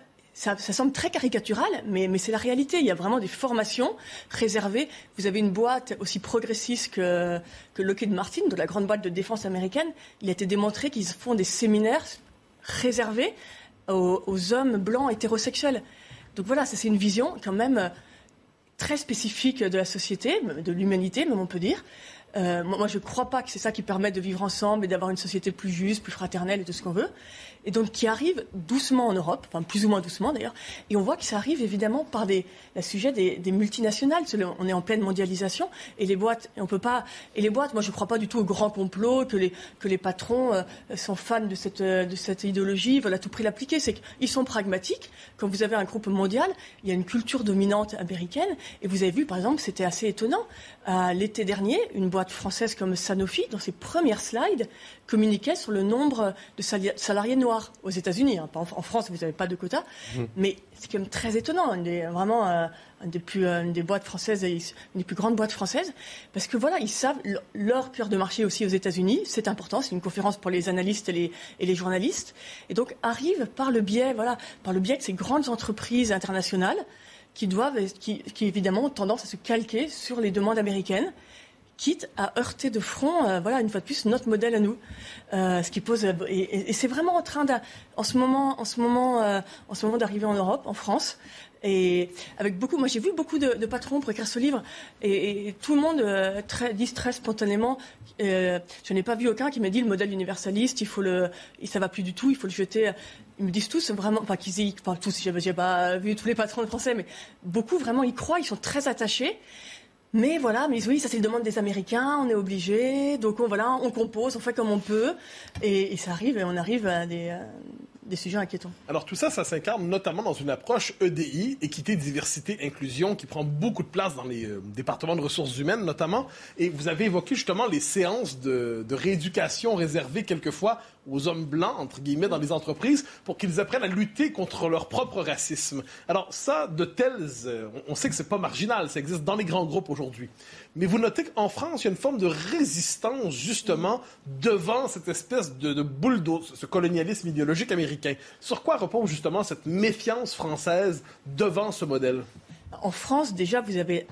semble très caricatural, mais, mais c'est la réalité. Il y a vraiment des formations réservées. Vous avez une boîte aussi progressiste que, que Lockheed Martin, de la grande boîte de défense américaine. Il a été démontré qu'ils font des séminaires réservé aux, hommes blancs hétérosexuels. Donc voilà, c'est une vision quand même euh, très spécifique de la société, de l'humanité, même on peut dire. Euh, moi, je ne crois pas que c'est ça qui permet de vivre ensemble et d'avoir une société plus juste, plus fraternelle et tout ce qu'on veut et donc qui arrive doucement en Europe, enfin plus ou moins doucement d'ailleurs, et on voit que ça arrive évidemment par le sujet des, multinationales. On est en pleine mondialisation et les boîtes, on peut pas, et les boîtes, moi je ne crois pas du tout au grand complot que les que les patrons euh, sont fans de cette de cette idéologie, veulent à tout prix l'appliquer. C'est qu'ils sont pragmatiques. Quand vous avez un groupe mondial, il y a une culture dominante américaine, et vous avez vu par exemple, c'était assez étonnant, l'été dernier, une boîte française comme Sanofi, dans ses premières slides, communiquait sur le nombre de salariés noirs aux États-Unis. Hein. En France, vous n'avez pas de quota, mmh. mais c'est quand même très étonnant. vraiment, euh, une, des plus, euh, des boîtes françaises, une des plus grandes boîtes françaises, parce que voilà, ils savent leur cœur de marché aussi aux États-Unis. C'est important. C'est une conférence pour les analystes et les, et les journalistes. Et donc arrivent par le biais, voilà, par le biais de ces grandes entreprises internationales qui doivent, qui, qui évidemment ont tendance à se calquer sur les demandes américaines quitte à heurter de front, euh, voilà, une fois de plus, notre modèle à nous. Euh, ce qui pose, et, c'est vraiment en train en ce moment, en ce moment, euh, en ce moment d'arriver en Europe, en France. Et avec beaucoup, moi j'ai vu beaucoup de, patrons pour écrire ce livre, et, tout le monde très, dit très spontanément. je n'ai pas vu aucun qui m'a dit le modèle universaliste, il faut le, ça va plus du tout, il faut le jeter. Ils me disent tous vraiment, enfin qu'ils y, enfin tous, j'ai pas vu tous les patrons français, mais beaucoup vraiment y croient, ils sont très attachés. Mais voilà, mais oui, ça c'est une demande des Américains, on est obligé, donc on, voilà, on compose, on fait comme on peut, et, ça arrive, et on arrive à des, des sujets inquiétants. Alors tout ça, ça s'incarne notamment dans une approche EDI, équité, diversité, inclusion, qui prend beaucoup de place dans les euh, départements de ressources humaines notamment. Et vous avez évoqué justement les séances de, de rééducation réservées quelquefois aux hommes blancs, entre guillemets, dans les entreprises pour qu'ils apprennent à lutter contre leur propre racisme. Alors ça, de telles... Euh, on sait que c'est pas marginal, ça existe dans les grands groupes aujourd'hui. Mais vous notez qu'en France, il y a une forme de résistance, justement, devant cette espèce de, de bulldoze, ce colonialisme idéologique américain. Sur quoi repose justement cette méfiance française devant ce modèle? En France, déjà, vous avez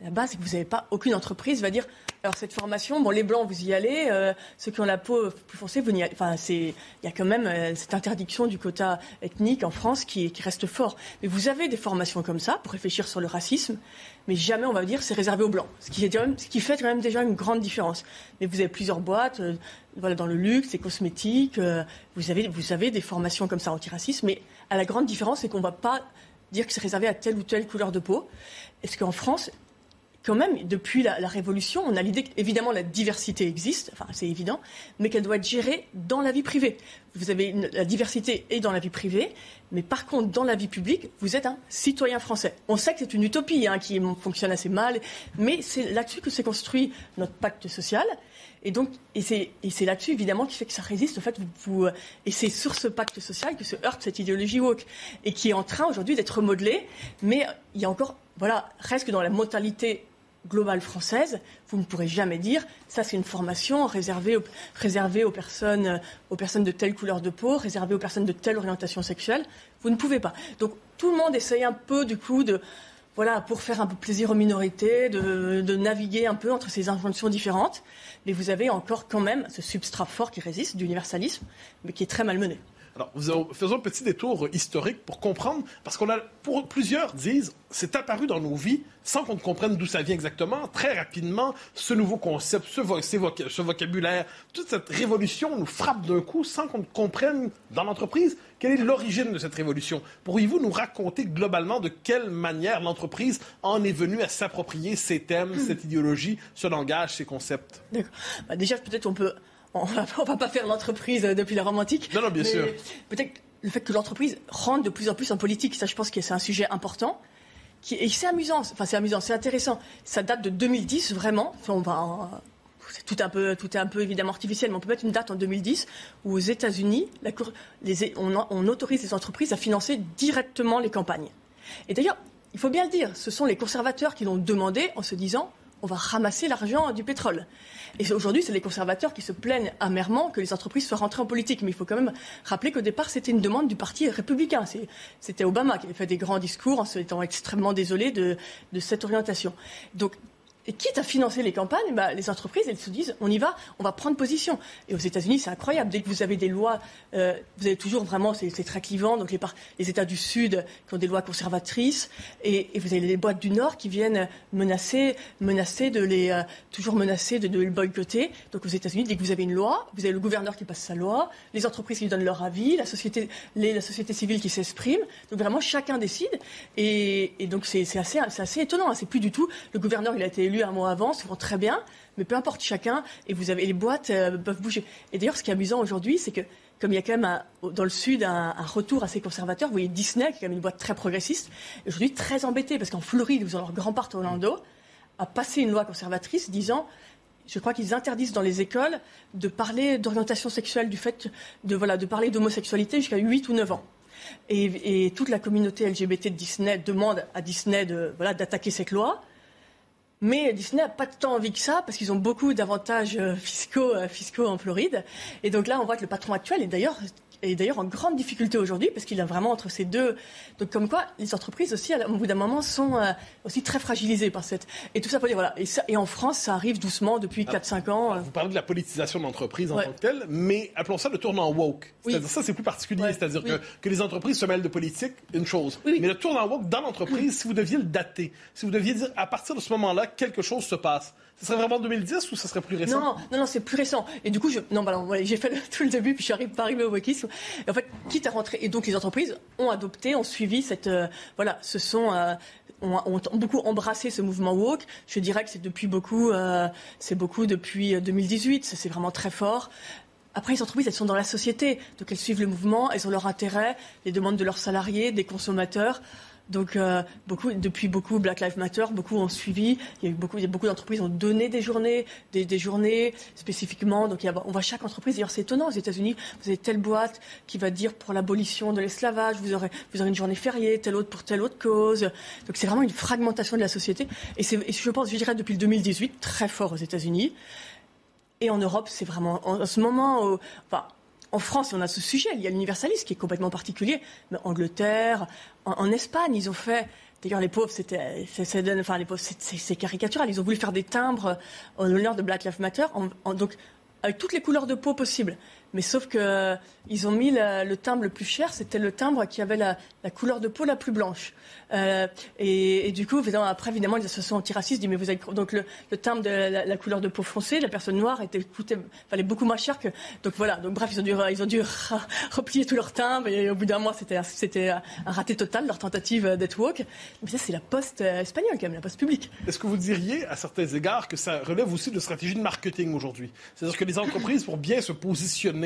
la base, c'est que vous n'avez pas aucune entreprise va dire alors cette formation, bon les blancs vous y allez, euh, ceux qui ont la peau plus foncée vous n'y allez. Enfin c'est il y a quand même euh, cette interdiction du quota ethnique en France qui, reste fort. Mais vous avez des formations comme ça pour réfléchir sur le racisme, mais jamais on va dire c'est réservé aux blancs, ce qui, fait quand même déjà une grande différence. Mais vous avez plusieurs boîtes, euh, voilà dans le luxe, les cosmétiques, vous avez des formations comme ça anti-racisme, mais à la grande différence c'est qu'on va pas dire que c'est réservé à telle ou telle couleur de peau. Est-ce qu'en France, quand même, depuis la, Révolution, on a l'idée qu'évidemment la diversité existe, enfin c'est évident, mais qu'elle doit être gérée dans la vie privée. Vous avez la diversité est dans la vie privée, mais par contre, dans la vie publique, vous êtes un citoyen français. On sait que c'est une utopie hein, qui fonctionne assez mal, mais c'est là-dessus que s'est construit notre pacte social. Et donc, et c'est, là-dessus, évidemment, qui fait que ça résiste. En fait, vous, et c'est sur ce pacte social que se heurte cette idéologie woke, et qui est en train aujourd'hui d'être modelée. Mais il y a encore, voilà, reste que dans la mentalité globale française, vous ne pourrez jamais dire ça c'est une formation réservée aux personnes de telle couleur de peau, réservée aux personnes de telle orientation sexuelle. Vous ne pouvez pas. Donc tout le monde essaye un peu du coup de voilà pour faire un peu plaisir aux minorités, de, naviguer un peu entre ces injonctions différentes. Mais vous avez encore quand même ce substrat fort qui résiste d'universalisme, mais qui est très malmené. Alors, faisons un petit détour historique pour comprendre, parce qu'on a, pour plusieurs disent, c'est apparu dans nos vies sans qu'on ne comprenne d'où ça vient exactement. Très rapidement, ce nouveau concept, ce, ce vocabulaire, toute cette révolution nous frappe d'un coup sans qu'on ne comprenne dans l'entreprise quelle est l'origine de cette révolution? Pourriez-vous nous raconter globalement de quelle manière l'entreprise en est venue à s'approprier ces thèmes, hmm. cette idéologie, ce langage, ces concepts? Bah, déjà, peut-être on peut on va, va pas faire l'entreprise depuis la romantique. Non, non, bien sûr. Peut-être le fait que l'entreprise rentre de plus en plus en politique, ça, je pense que c'est un sujet important. Qui, et c'est amusant, enfin c'est amusant, c'est intéressant. Ça date de 2010 vraiment. on va, tout est un peu évidemment artificiel, mais on peut mettre une date en 2010 où aux États-Unis, on, autorise les entreprises à financer directement les campagnes. Et d'ailleurs, il faut bien le dire, ce sont les conservateurs qui l'ont demandé en se disant on va ramasser l'argent du pétrole. Et aujourd'hui, c'est les conservateurs qui se plaignent amèrement que les entreprises soient rentrées en politique. Mais il faut quand même rappeler qu'au départ, c'était une demande du Parti républicain. C'était Obama qui avait fait des grands discours en étant extrêmement désolé de, de cette orientation. Donc, et quitte à financer les campagnes, bah, les entreprises, elles se disent, on y va, on va prendre position. Et aux États-Unis, c'est incroyable. Dès que vous avez des lois, euh, vous avez toujours vraiment, c'est très clivant. Donc les, États du Sud qui ont des lois conservatrices, et, vous avez les boîtes du Nord qui viennent menacer, menacer de les, euh, toujours menacer de, de boycotter. Donc aux États-Unis, dès que vous avez une loi, vous avez le gouverneur qui passe sa loi, les entreprises qui donnent leur avis, la société, la société civile qui s'exprime. Donc vraiment, chacun décide. Et, et donc c'est assez, assez étonnant. Hein. C'est plus du tout le gouverneur, il a été élu un mois avant, souvent très bien, mais peu importe chacun, et vous avez les boîtes euh, peuvent bouger. Et d'ailleurs, ce qui est amusant aujourd'hui, c'est que comme il y a quand même dans le sud un, retour assez conservateur, vous voyez Disney, qui est quand même une boîte très progressiste, aujourd'hui très embêté, parce qu'en Floride, ils ont leur grand parc Orlando, a passé une loi conservatrice disant je crois qu'ils interdisent dans les écoles de parler d'orientation sexuelle, du fait de, voilà, de parler d'homosexualité jusqu'à 8 ou 9 ans. Et, et, toute la communauté LGBT de Disney demande à Disney de, voilà, d'attaquer cette loi. Mais Disney n'a pas tant envie que ça parce qu'ils ont beaucoup d'avantages euh, fiscaux, euh, fiscaux en Floride. Et donc là, on voit que le patron actuel est d'ailleurs est d'ailleurs en grande difficulté aujourd'hui parce qu'il a vraiment entre ces deux. Donc comme quoi, les entreprises aussi, au bout d'un moment, sont euh, aussi très fragilisées par cette. Et tout ça pour dire voilà. Et, ça, et en France, ça arrive doucement depuis 4-5 ah, ans. Vous parlez de la politisation de l'entreprise en tant que telle, mais appelons ça le tournant woke. C'est-à-dire ça, c'est plus particulier. C'est-à-dire que, que, les entreprises se mêlent de politique, une chose. Mais le tournant woke dans l'entreprise, si vous deviez le dater, si vous deviez dire à partir de ce moment-là, quelque chose se passe. Ce serait vraiment 2010 ou ce serait plus récent? Non, non, non, c'est plus récent. Et du coup, je, non, bah, j'ai fait tout le début, puis je suis pas arrivé au wokisme. Et en fait, quitte à rentrer, et donc les entreprises ont adopté, ont suivi cette, euh, voilà, ce sont, euh, ont, beaucoup embrassé ce mouvement woke. Je dirais que c'est depuis beaucoup, euh, c'est beaucoup depuis 2018. C'est vraiment très fort. Après, les entreprises, elles sont dans la société, donc elles suivent le mouvement, elles ont leur intérêt, les demandes de leurs salariés, des consommateurs. Donc, euh, beaucoup, depuis beaucoup, Black Lives Matter, beaucoup ont suivi. Il y a eu beaucoup, beaucoup d'entreprises ont donné des journées, des, journées spécifiquement. Donc, on voit chaque entreprise. D'ailleurs, c'est étonnant aux États-Unis. Vous avez telle boîte qui va dire pour l'abolition de l'esclavage, vous aurez, vous aurez une journée fériée, telle autre pour telle autre cause. Donc, c'est vraiment une fragmentation de la société. Et, je pense, je dirais, depuis le 2018, très fort aux États-Unis. Et en Europe, c'est vraiment en, ce moment, enfin, en France, on a ce sujet. Il y a l'universalisme qui est complètement particulier. Mais Angleterre, en, Espagne, ils ont fait. D'ailleurs, les pauvres, c'était, enfin, les pauvres, c'est, caricatural. Ils ont voulu faire des timbres en l'honneur de Black Lives Matter, donc avec toutes les couleurs de peau possibles. Mais sauf que ils ont mis le timbre le plus cher, c'était le timbre qui avait la, couleur de peau la plus blanche. Euh, et, du coup, après, évidemment, les associations antiracistes disent, mais vous avez... Donc, le, timbre de la, couleur de peau foncée, la personne noire, était, coûtait, fallait beaucoup moins cher que... Donc, voilà. Donc, bref, ils ont dû, ils ont dû replier tout leur timbre. Et au bout d'un mois, c'était, c'était un raté total, leur tentative d'être woke. Mais ça, c'est la poste euh, espagnole, quand même, la poste publique. Est-ce que vous diriez, à certains égards, que ça relève aussi de stratégie de marketing aujourd'hui? C'est-à-dire que les entreprises, pour bien se positionner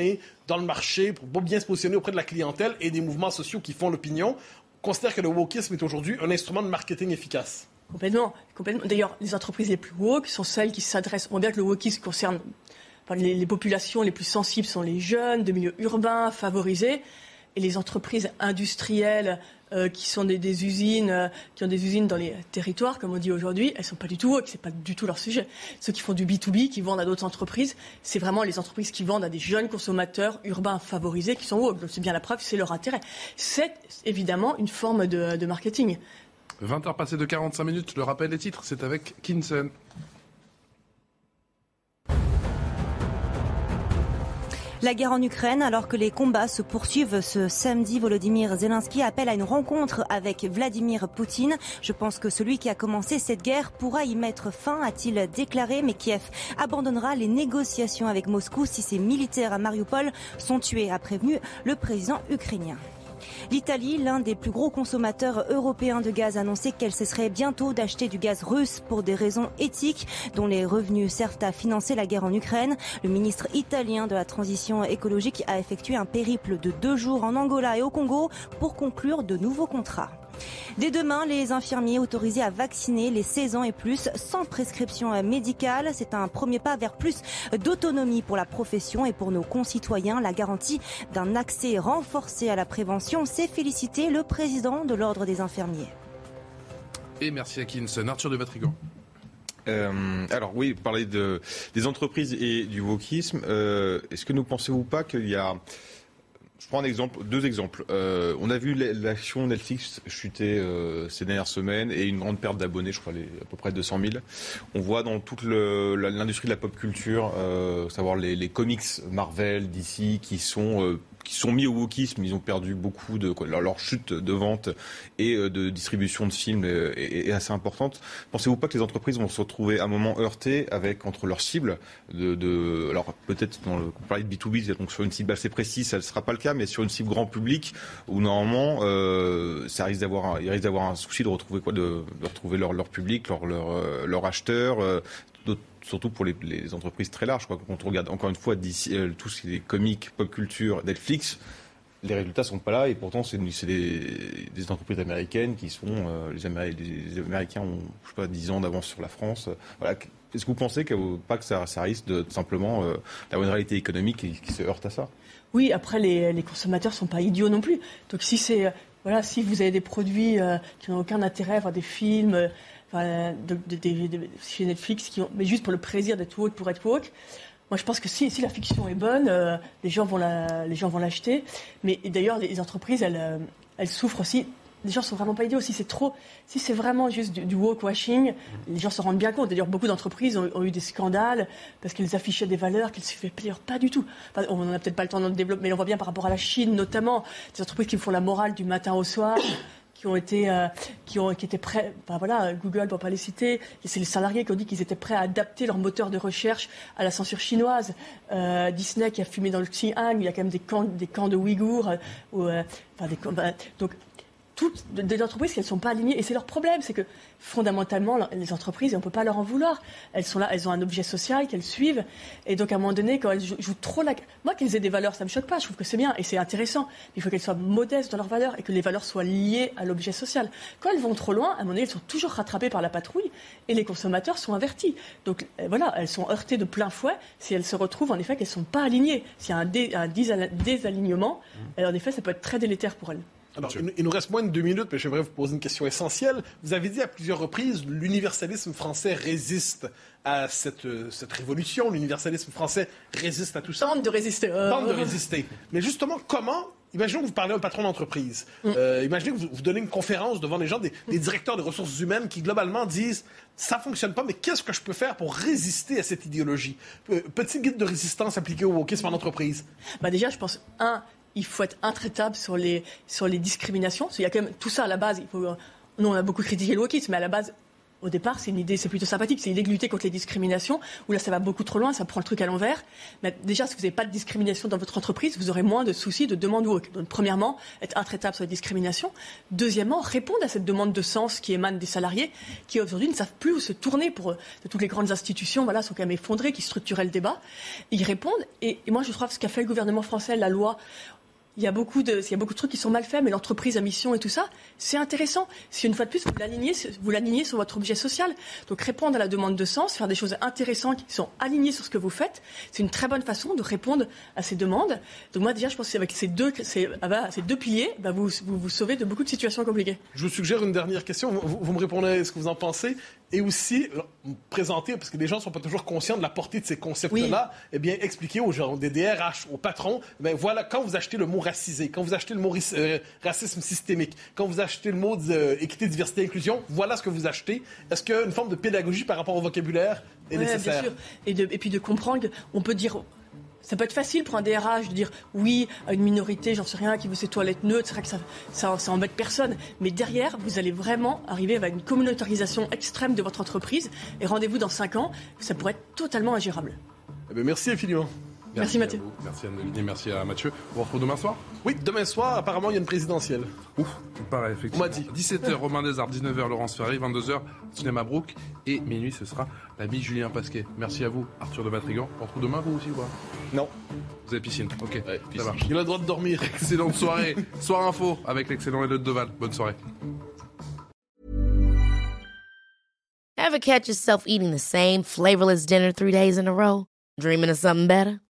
dans le marché, pour bien se positionner auprès de la clientèle et des mouvements sociaux qui font l'opinion, considère que le wokisme est aujourd'hui un instrument de marketing efficace. Complètement. complètement. D'ailleurs, les entreprises les plus woke sont celles qui s'adressent. On voit bien que le wokisme concerne les, populations les plus sensibles sont les jeunes, de milieux urbains, favorisés, et les entreprises industrielles euh, qui sont des, usines, euh, qui ont des usines dans les territoires, comme on dit aujourd'hui, elles sont pas du tout woke, c'est pas du tout leur sujet. Ceux qui font du B2B, qui vendent à d'autres entreprises, c'est vraiment les entreprises qui vendent à des jeunes consommateurs urbains favorisés qui sont woke. c'est bien la preuve, c'est leur intérêt. C'est évidemment une forme de, marketing. 20 heures passées de 45 minutes, le rappel des titres, c'est avec Kinson. La guerre en Ukraine, alors que les combats se poursuivent ce samedi, Volodymyr Zelensky appelle à une rencontre avec Vladimir Poutine. Je pense que celui qui a commencé cette guerre pourra y mettre fin, a-t-il déclaré, mais Kiev abandonnera les négociations avec Moscou si ses militaires à Mariupol sont tués, a prévenu le président ukrainien. L'Italie, l'un des plus gros consommateurs européens de gaz, a annoncé qu'elle cesserait bientôt d'acheter du gaz russe pour des raisons éthiques dont les revenus servent à financer la guerre en Ukraine. Le ministre italien de la transition écologique a effectué un périple de deux jours en Angola et au Congo pour conclure de nouveaux contrats. Dès demain, les infirmiers autorisés à vacciner les 16 ans et plus sans prescription médicale. C'est un premier pas vers plus d'autonomie pour la profession et pour nos concitoyens. La garantie d'un accès renforcé à la prévention, c'est féliciter le président de l'Ordre des infirmiers. Et merci à Kinson. Arthur de Vatrigan. Euh, alors oui, parler de, des entreprises et du wokisme. Euh, est-ce que ne pensez-vous pas qu'il y a je prends un exemple, deux exemples. Euh, on a vu l'action Netflix chuter euh, ces dernières semaines et une grande perte d'abonnés, je crois à peu près 200 000. On voit dans toute l'industrie de la pop culture, euh, savoir les, les, comics Marvel, DC, qui sont euh, qui sont mis au wokisme, ils ont perdu beaucoup de leur, chute de vente et euh, de distribution de films est, assez importante. Pensez-vous pas que les entreprises vont se retrouver à un moment heurtées avec entre leurs cibles de, de alors peut-être dans le on parlait de B2B donc sur une cible assez précise, ça ne sera pas le cas, mais sur une cible grand public où normalement euh, ça risque d'avoir il risque d'avoir un souci de retrouver quoi de, de retrouver leur, leur public, leur leur, euh, leur acheteur, euh, surtout pour les, entreprises très larges. Quand on regarde encore une fois euh, tous ces comiques, pop culture, Netflix, les résultats sont pas là et pourtant c'est des, entreprises américaines qui sont euh, les, Américains ont je sais pas 10 ans d'avance sur la France. Est-ce que vous pensez que pas que ça, risque de simplement euh, une réalité économique qui, se heurte à ça? Oui, après les, les consommateurs sont pas idiots non plus. Donc si si vous avez des produits qui n'ont aucun intérêt, enfin, des films, de, chez Netflix, mais juste pour le plaisir d'être woke pour être woke. Moi, je pense que si, la fiction est bonne, euh, les gens vont l'acheter. Mais d'ailleurs, les, entreprises, elles, euh, elles souffrent aussi. Les gens sont vraiment pas idiots. Si c'est trop, si c'est vraiment juste du, du woke washing, les gens se rendent bien compte. D'ailleurs, beaucoup d'entreprises ont, eu des scandales parce qu'elles affichaient des valeurs qu'elles fait plaisir pas du tout. on n'en a peut-être pas le temps de développer, mais on voit bien par rapport à la Chine, notamment des entreprises qui font la morale du matin au soir qui ont été, euh, qui ont, étaient prêts. voilà, Google, pour pas les citer, c'est les salariés qui ont dit qu'ils étaient prêts à adapter leur moteur de recherche à la censure chinoise. Euh, Disney qui a fumé dans le Xinjiang, il y a quand même des camps, des camps de Ouïghours. Euh, enfin, des, donc toutes des entreprises qui ne sont pas alignées. Et c'est leur problème, c'est que fondamentalement, les entreprises, on ne peut pas leur en vouloir. Elles sont là, elles ont un objet social qu'elles suivent. Et donc, à un moment donné, quand elles jouent, trop la... Moi, qu'elles aient des valeurs, ça ne me choque pas. Je trouve que c'est bien et c'est intéressant. Il faut qu'elles soient modestes dans leurs valeurs et que les valeurs soient liées à l'objet social. Quand elles vont trop loin, à un moment donné, elles sont toujours rattrapées par la patrouille et les consommateurs sont avertis. Donc, euh, voilà, elles sont heurtées de plein fouet si elles se retrouvent, en effet, qu'elles ne sont pas alignées. S'il y a un, un désalignement, mmh. en effet, ça peut être très délétère pour elles. Alors, il, nous reste moins de deux minutes, mais j'aimerais vous poser une question essentielle. Vous avez dit à plusieurs reprises, l'universalisme français résiste à cette, cette révolution. L'universalisme français résiste à tout ça. Tente de résister. Tente de résister. Mais justement, comment imaginons que vous parlez à un patron d'entreprise. Euh, imaginez que vous, vous donnez une conférence devant les gens, des, des directeurs des ressources humaines qui globalement disent ça fonctionne pas, mais qu'est-ce que je peux faire pour résister à cette idéologie? Euh, Petit guide de résistance appliqué au wokisme en entreprise. Bah déjà, je pense, un, il faut être intraitable sur les, sur les discriminations. Qu'il y a quand même tout ça à la base. Il nous, on a beaucoup critiqué le wokisme, mais à la base, au départ, c'est une idée, c'est plutôt sympathique. C'est une idée de lutter contre les discriminations, où là, ça va beaucoup trop loin, ça prend le truc à l'envers. Mais déjà, si vous n'avez pas de discrimination dans votre entreprise, vous aurez moins de soucis de demande woke. Donc, premièrement, être intraitable sur les discriminations. Deuxièmement, répondre à cette demande de sens qui émane des salariés, qui aujourd'hui ne savent plus où se tourner pour euh, toutes les grandes institutions, voilà, sont quand même effondrées, qui structuraient le débat. Ils répondent. Et, et moi, je trouve ce qu'a fait le gouvernement français, la loi, il y a beaucoup de, il y a beaucoup de trucs qui sont mal faits, mais l'entreprise à mission et tout ça, c'est intéressant. Si une fois de plus, vous l'alignez, sur votre objet social. Donc répondre à la demande de sens, faire des choses intéressantes qui sont alignées sur ce que vous faites, c'est une très bonne façon de répondre à ces demandes. Donc moi déjà, je pense qu'avec ces deux, ces, ah bah, ces deux piliers, bah, vous, vous vous sauvez de beaucoup de situations compliquées. Je vous suggère une dernière question. Vous, vous me répondez ce que vous en pensez. Et aussi, me présenter, parce que les gens ne sont pas toujours conscients de la portée de ces concepts-là, eh bien, expliquer aux gens, des DRH, aux patrons, ben voilà, quand vous achetez le mot racisé, quand vous achetez le mot euh, racisme systémique, quand vous achetez le mot euh, équité, diversité, inclusion, voilà ce que vous achetez. Est-ce qu'une forme de pédagogie par rapport au vocabulaire est Ouais, nécessaire? Bien sûr. Et, de- et puis de comprendre qu'on peut dire. Ça peut être facile pour un DRH de dire oui à une minorité, j'en sais rien, qui veut ses toilettes neutres, c'est vrai que ça, ça, ça embête personne. Mais derrière, vous allez vraiment arriver à une communautarisation extrême de votre entreprise. Et rendez-vous dans 5 ans, ça pourrait être totalement ingérable. Eh bien, merci infiniment. Merci, Mathieu. vous. Merci et merci à Mathieu. On vous retrouve demain soir Oui, demain soir, apparemment, il y a une présidentielle. Ouf, pareil, effectivement. On m'a dit. 17h, Romain Desarts, 19h, Laurence Ferry, 22h, Cinéma Brook, et minuit, ce sera l'ami Julien Pasquet. Merci à vous, Arthur de Matrigan. On se retrouve demain, vous aussi, ou pas? Non. Vous avez piscine, ok, ça marche. Il a le droit de dormir. Excellente soirée, soir info, avec l'excellent Elliot Deval. Bonne soirée. Ever catch yourself eating the same flavorless dinner three days in a row? Dreaming of something better?